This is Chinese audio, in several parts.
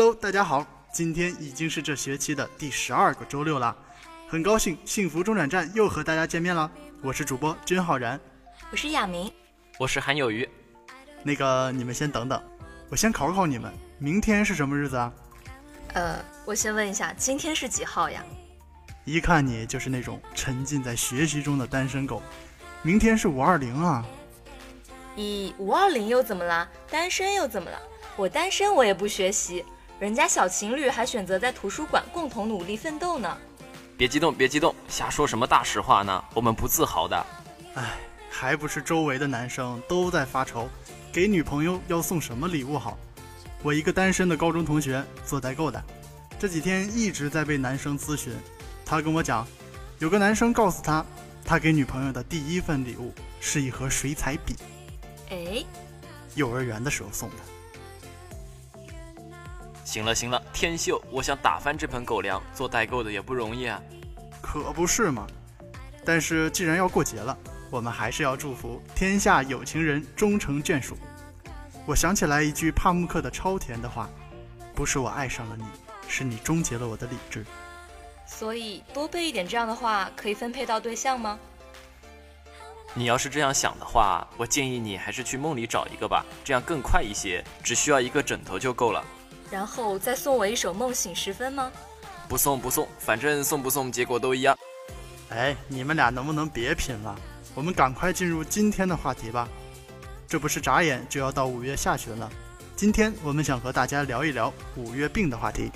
Hello，大家好，今天已经是这学期的第十二个周六了，很高兴幸福中转站又和大家见面了。我是主播君浩然，我是亚明，我是韩有余。那个你们先等等，我先考考你们，明天是什么日子啊？呃，我先问一下，今天是几号呀？一看你就是那种沉浸在学习中的单身狗。明天是五二零啊！咦，五二零又怎么了？单身又怎么了？我单身我也不学习，人家小情侣还选择在图书馆共同努力奋斗呢。别激动，别激动，瞎说什么大实话呢？我们不自豪的。唉，还不是周围的男生都在发愁，给女朋友要送什么礼物好？我一个单身的高中同学做代购的，这几天一直在被男生咨询。他跟我讲，有个男生告诉他。他给女朋友的第一份礼物是一盒水彩笔，哎，幼儿园的时候送的。行了行了，天秀，我想打翻这盆狗粮，做代购的也不容易啊。可不是嘛。但是既然要过节了，我们还是要祝福天下有情人终成眷属。我想起来一句帕慕克的超甜的话：不是我爱上了你，是你终结了我的理智。所以多背一点这样的话，可以分配到对象吗？你要是这样想的话，我建议你还是去梦里找一个吧，这样更快一些，只需要一个枕头就够了。然后再送我一首《梦醒时分》吗？不送不送，反正送不送结果都一样。哎，你们俩能不能别贫了？我们赶快进入今天的话题吧。这不是眨眼就要到五月下旬了，今天我们想和大家聊一聊五月病的话题。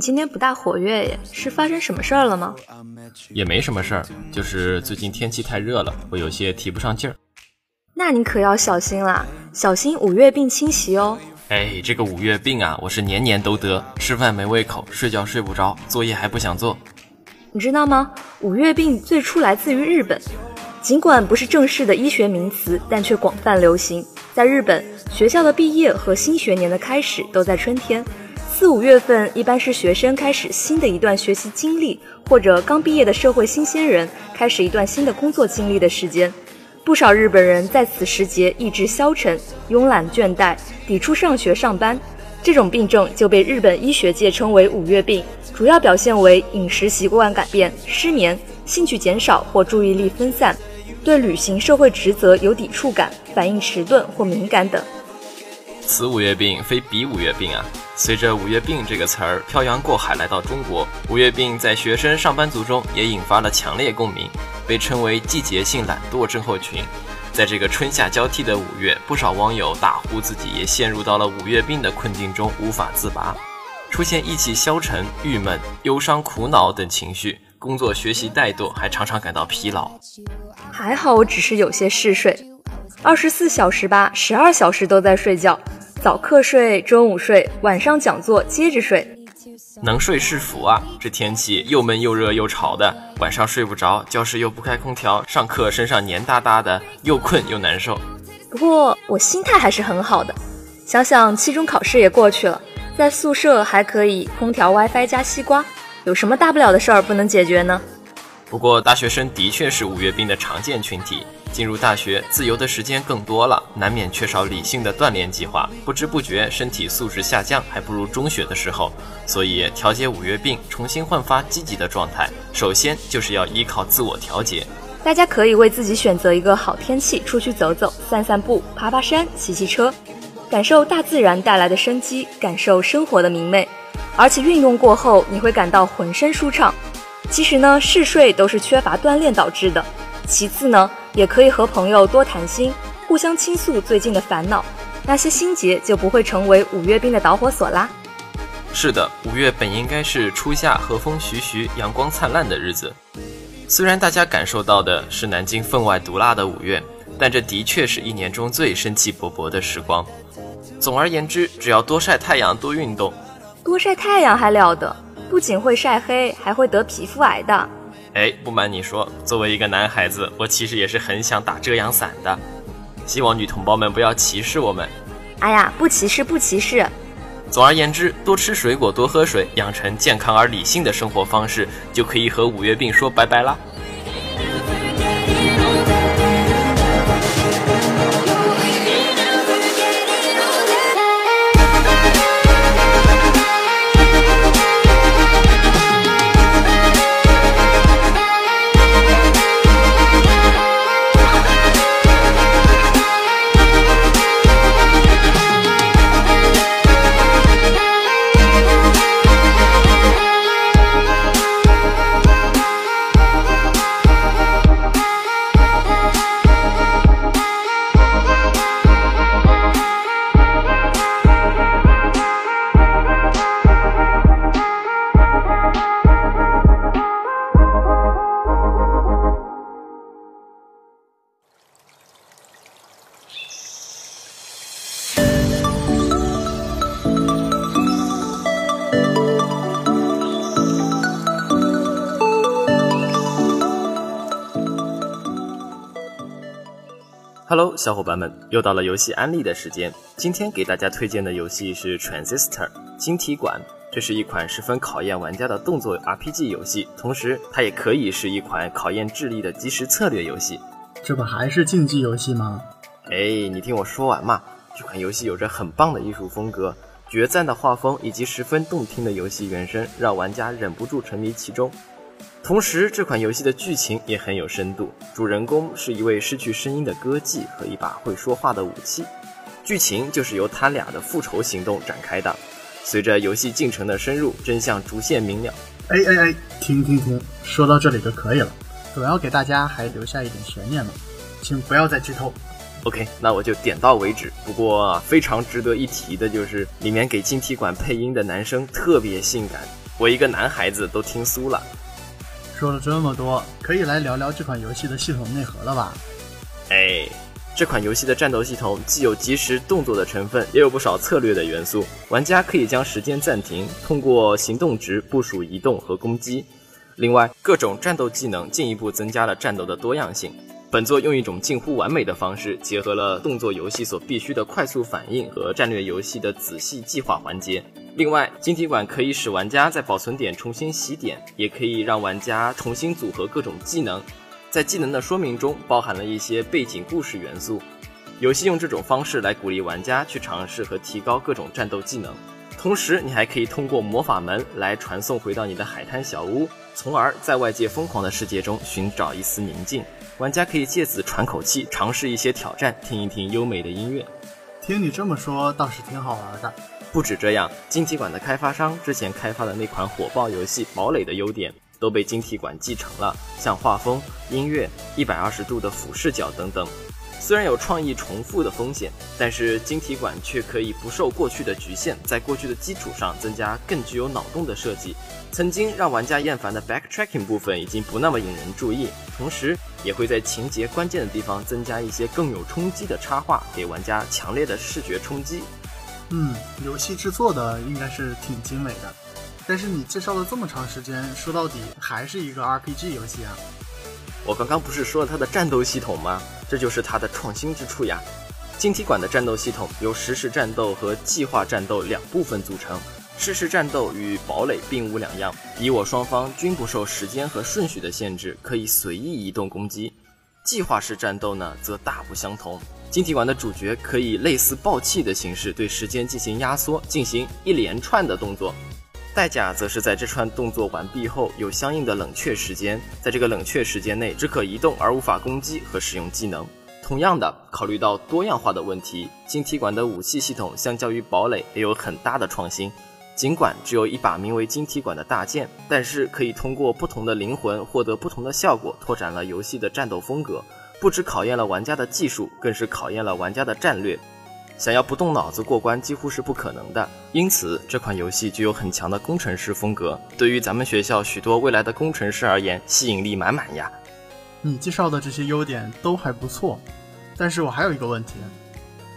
你今天不大活跃耶，是发生什么事儿了吗？也没什么事儿，就是最近天气太热了，我有些提不上劲儿。那你可要小心啦，小心五月病侵袭哦。哎，这个五月病啊，我是年年都得，吃饭没胃口，睡觉睡不着，作业还不想做。你知道吗？五月病最初来自于日本，尽管不是正式的医学名词，但却广泛流行。在日本，学校的毕业和新学年的开始都在春天。四五月份一般是学生开始新的一段学习经历，或者刚毕业的社会新鲜人开始一段新的工作经历的时间。不少日本人在此时节意志消沉、慵懒倦怠，抵触上学上班。这种病症就被日本医学界称为“五月病”，主要表现为饮食习惯改变、失眠、兴趣减少或注意力分散，对履行社会职责有抵触感、反应迟钝或敏感等。此五月病非彼五月病啊！随着“五月病”这个词儿漂洋过海来到中国，五月病在学生、上班族中也引发了强烈共鸣，被称为季节性懒惰症候群。在这个春夏交替的五月，不少网友大呼自己也陷入到了五月病的困境中，无法自拔，出现意气消沉、郁闷、忧伤、苦恼等情绪，工作学习怠惰，还常常感到疲劳。还好我只是有些嗜睡，二十四小时吧，十二小时都在睡觉，早课睡，中午睡，晚上讲座接着睡。能睡是福啊！这天气又闷又热又潮的，晚上睡不着，教室又不开空调，上课身上黏哒哒的，又困又难受。不过我心态还是很好的，想想期中考试也过去了，在宿舍还可以空调、WiFi 加西瓜，有什么大不了的事儿不能解决呢？不过大学生的确是五月病的常见群体。进入大学，自由的时间更多了，难免缺少理性的锻炼计划，不知不觉身体素质下降，还不如中学的时候。所以调节五月病，重新焕发积极的状态，首先就是要依靠自我调节。大家可以为自己选择一个好天气，出去走走、散散步、爬爬山、骑骑车，感受大自然带来的生机，感受生活的明媚。而且运动过后，你会感到浑身舒畅。其实呢，嗜睡都是缺乏锻炼导致的。其次呢。也可以和朋友多谈心，互相倾诉最近的烦恼，那些心结就不会成为五月病的导火索啦。是的，五月本应该是初夏和风徐徐、阳光灿烂的日子。虽然大家感受到的是南京分外毒辣的五月，但这的确是一年中最生气勃勃的时光。总而言之，只要多晒太阳、多运动，多晒太阳还了得，不仅会晒黑，还会得皮肤癌的。哎，不瞒你说，作为一个男孩子，我其实也是很想打遮阳伞的。希望女同胞们不要歧视我们。哎呀，不歧视，不歧视。总而言之，多吃水果，多喝水，养成健康而理性的生活方式，就可以和五月病说拜拜啦。Hello，小伙伴们，又到了游戏安利的时间。今天给大家推荐的游戏是《Transistor》晶体管。这是一款十分考验玩家的动作 RPG 游戏，同时它也可以是一款考验智力的即时策略游戏。这不还是竞技游戏吗？哎，你听我说完嘛。这款游戏有着很棒的艺术风格、决赞的画风以及十分动听的游戏原声，让玩家忍不住沉迷其中。同时，这款游戏的剧情也很有深度。主人公是一位失去声音的歌妓和一把会说话的武器，剧情就是由他俩的复仇行动展开的。随着游戏进程的深入，真相逐渐明了。哎哎哎，停停停，说到这里就可以了，总要给大家还留下一点悬念嘛，请不要再剧透。OK，那我就点到为止。不过非常值得一提的就是，里面给晶体管配音的男生特别性感，我一个男孩子都听酥了。说了这么多，可以来聊聊这款游戏的系统内核了吧？哎，这款游戏的战斗系统既有即时动作的成分，也有不少策略的元素。玩家可以将时间暂停，通过行动值部署移动和攻击。另外，各种战斗技能进一步增加了战斗的多样性。本作用一种近乎完美的方式，结合了动作游戏所必须的快速反应和战略游戏的仔细计划环节。另外，晶体管可以使玩家在保存点重新洗点，也可以让玩家重新组合各种技能。在技能的说明中包含了一些背景故事元素。游戏用这种方式来鼓励玩家去尝试和提高各种战斗技能。同时，你还可以通过魔法门来传送回到你的海滩小屋，从而在外界疯狂的世界中寻找一丝宁静。玩家可以借此喘口气，尝试一些挑战，听一听优美的音乐。听你这么说，倒是挺好玩的。不止这样，晶体管的开发商之前开发的那款火爆游戏《堡垒》的优点都被晶体管继承了，像画风、音乐、一百二十度的俯视角等等。虽然有创意重复的风险，但是晶体管却可以不受过去的局限，在过去的基础上增加更具有脑洞的设计。曾经让玩家厌烦的 backtracking 部分已经不那么引人注意，同时也会在情节关键的地方增加一些更有冲击的插画，给玩家强烈的视觉冲击。嗯，游戏制作的应该是挺精美的，但是你介绍了这么长时间，说到底还是一个 RPG 游戏啊。我刚刚不是说了它的战斗系统吗？这就是它的创新之处呀。晶体管的战斗系统由实时战斗和计划战斗两部分组成。实时战斗与堡垒并无两样，敌我双方均不受时间和顺序的限制，可以随意移动攻击。计划式战斗呢，则大不相同。晶体管的主角可以类似暴气的形式对时间进行压缩，进行一连串的动作。代价则是在这串动作完毕后有相应的冷却时间，在这个冷却时间内只可移动而无法攻击和使用技能。同样的，考虑到多样化的问题，晶体管的武器系统相较于堡垒也有很大的创新。尽管只有一把名为晶体管的大剑，但是可以通过不同的灵魂获得不同的效果，拓展了游戏的战斗风格。不止考验了玩家的技术，更是考验了玩家的战略。想要不动脑子过关几乎是不可能的，因此这款游戏具有很强的工程师风格。对于咱们学校许多未来的工程师而言，吸引力满满呀。你介绍的这些优点都还不错，但是我还有一个问题：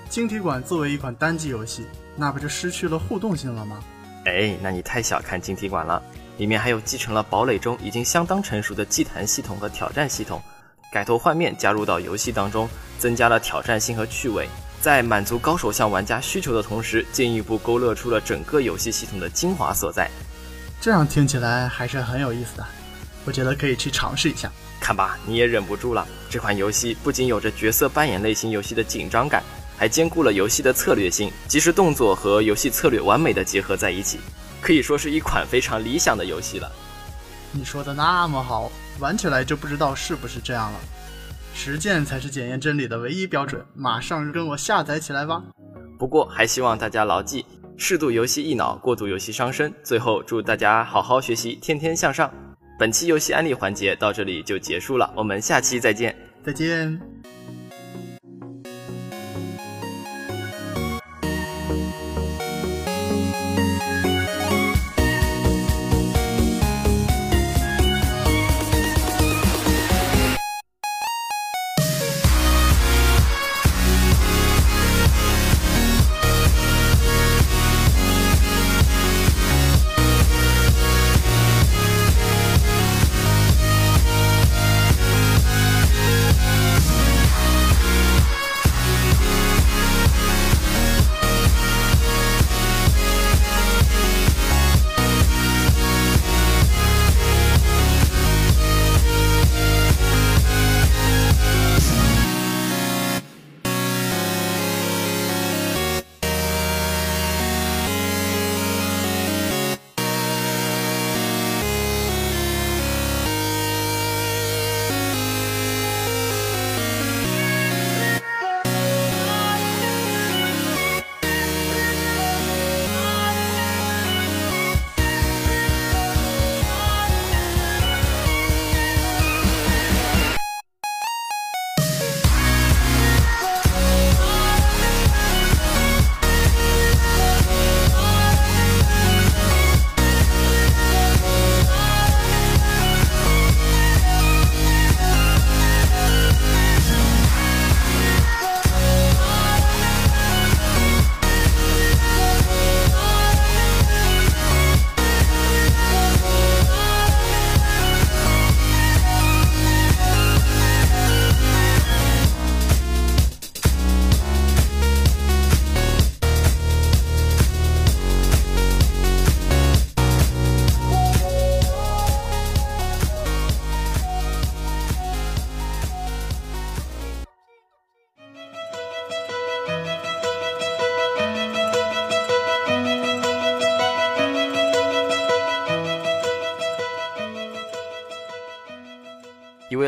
晶体管作为一款单机游戏，那不就失去了互动性了吗？哎，那你太小看晶体管了，里面还有继承了堡垒中已经相当成熟的祭坛系统和挑战系统，改头换面加入到游戏当中，增加了挑战性和趣味。在满足高手向玩家需求的同时，进一步勾勒出了整个游戏系统的精华所在。这样听起来还是很有意思的，我觉得可以去尝试一下。看吧，你也忍不住了。这款游戏不仅有着角色扮演类型游戏的紧张感，还兼顾了游戏的策略性，即时动作和游戏策略完美的结合在一起，可以说是一款非常理想的游戏了。你说的那么好，玩起来就不知道是不是这样了。实践才是检验真理的唯一标准，马上跟我下载起来吧。不过还希望大家牢记，适度游戏益脑，过度游戏伤身。最后祝大家好好学习，天天向上。本期游戏安利环节到这里就结束了，我们下期再见，再见。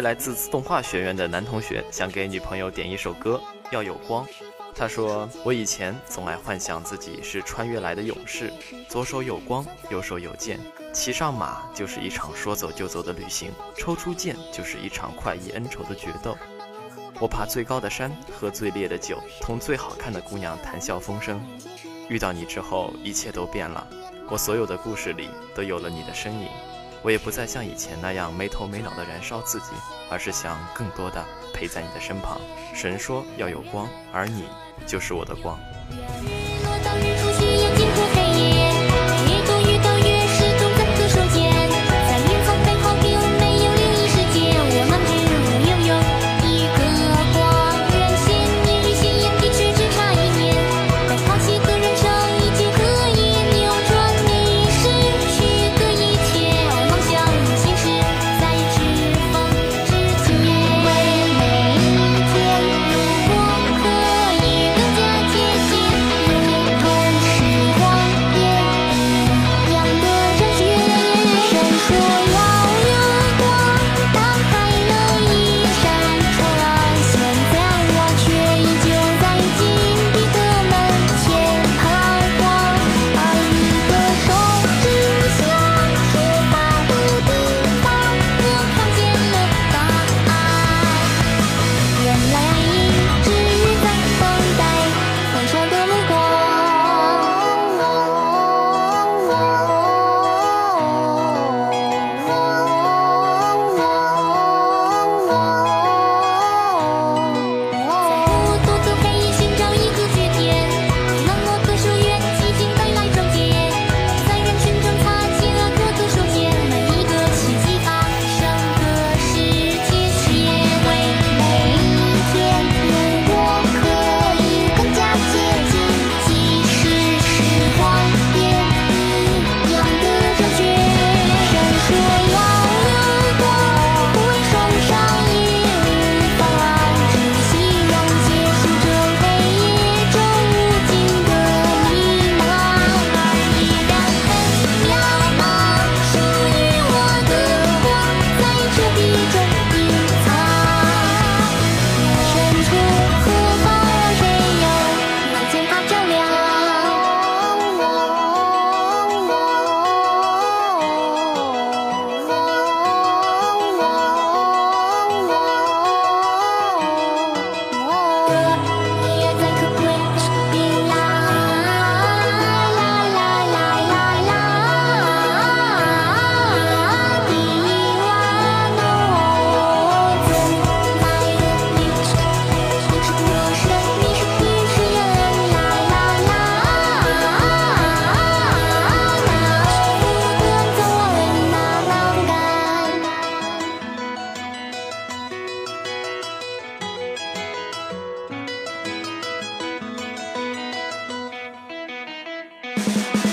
来自自动化学院的男同学想给女朋友点一首歌，要有光。他说：“我以前总爱幻想自己是穿越来的勇士，左手有光，右手有剑，骑上马就是一场说走就走的旅行，抽出剑就是一场快意恩仇的决斗。我爬最高的山，喝最烈的酒，同最好看的姑娘谈笑风生。遇到你之后，一切都变了，我所有的故事里都有了你的身影。我也不再像以前那样没头没脑的燃烧自己，而是想更多的陪在你的身旁。神说要有光，而你。”就是我的光。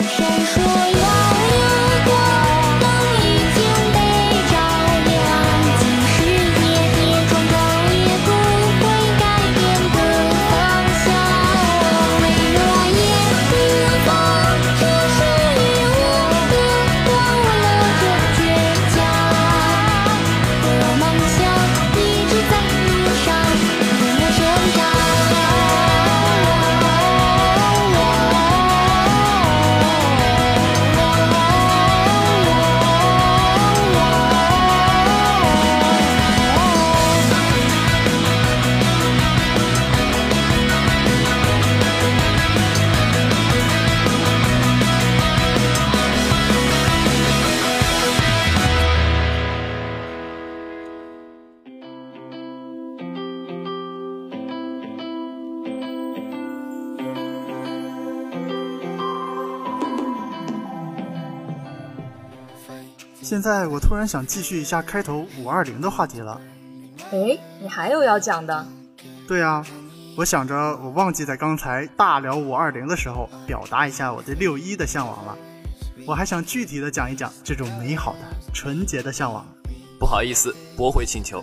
谁说？现在我突然想继续一下开头五二零的话题了。哎，你还有要讲的？对啊，我想着我忘记在刚才大聊五二零的时候表达一下我对六一的向往了。我还想具体的讲一讲这种美好的纯洁的向往。不好意思，驳回请求。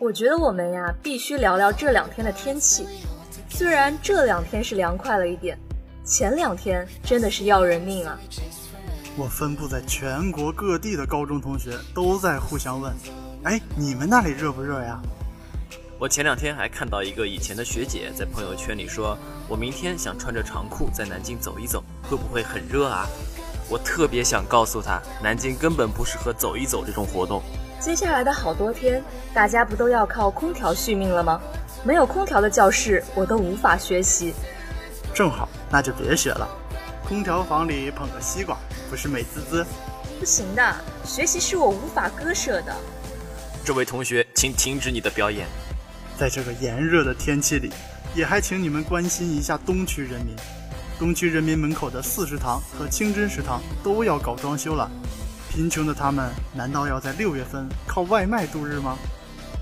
我觉得我们呀必须聊聊这两天的天气。虽然这两天是凉快了一点，前两天真的是要人命啊。我分布在全国各地的高中同学都在互相问：“哎，你们那里热不热呀？”我前两天还看到一个以前的学姐在朋友圈里说，我明天想穿着长裤在南京走一走，会不会很热啊？我特别想告诉她，南京根本不适合走一走这种活动。接下来的好多天，大家不都要靠空调续命了吗？没有空调的教室，我都无法学习。正好，那就别学了。空调房里捧个西瓜，不是美滋滋？不行的，学习是我无法割舍的。这位同学，请停止你的表演。在这个炎热的天气里，也还请你们关心一下东区人民。东区人民门口的四食堂和清真食堂都要搞装修了，贫穷的他们难道要在六月份靠外卖度日吗？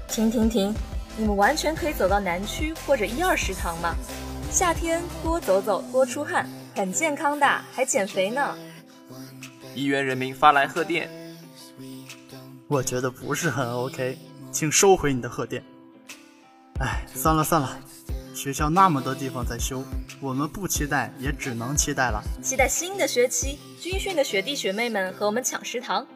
停停停！你们完全可以走到南区或者一二食堂嘛。夏天多走走，多出汗，很健康的，还减肥呢。一元人民发来贺电。我觉得不是很 OK，请收回你的贺电。哎，算了算了。学校那么多地方在修，我们不期待也只能期待了。期待新的学期，军训的学弟学妹们和我们抢食堂。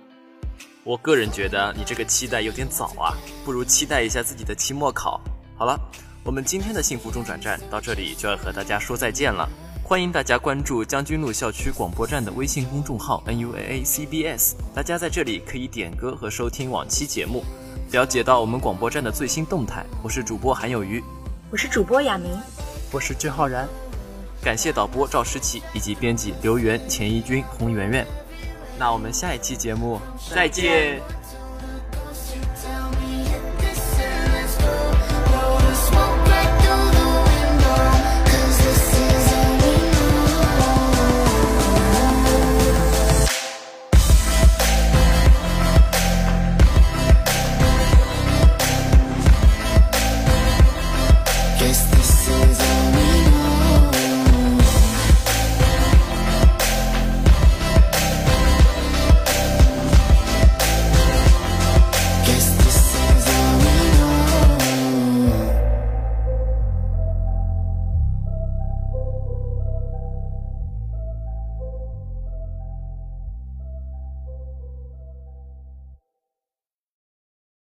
我个人觉得你这个期待有点早啊，不如期待一下自己的期末考。好了，我们今天的幸福中转站到这里就要和大家说再见了。欢迎大家关注将军路校区广播站的微信公众号 N U A A C B S，大家在这里可以点歌和收听往期节目，了解到我们广播站的最新动态。我是主播韩有余。我是主播雅明，我是郑浩然，感谢导播赵诗琪以及编辑刘源、钱一军、洪媛媛。那我们下一期节目再见。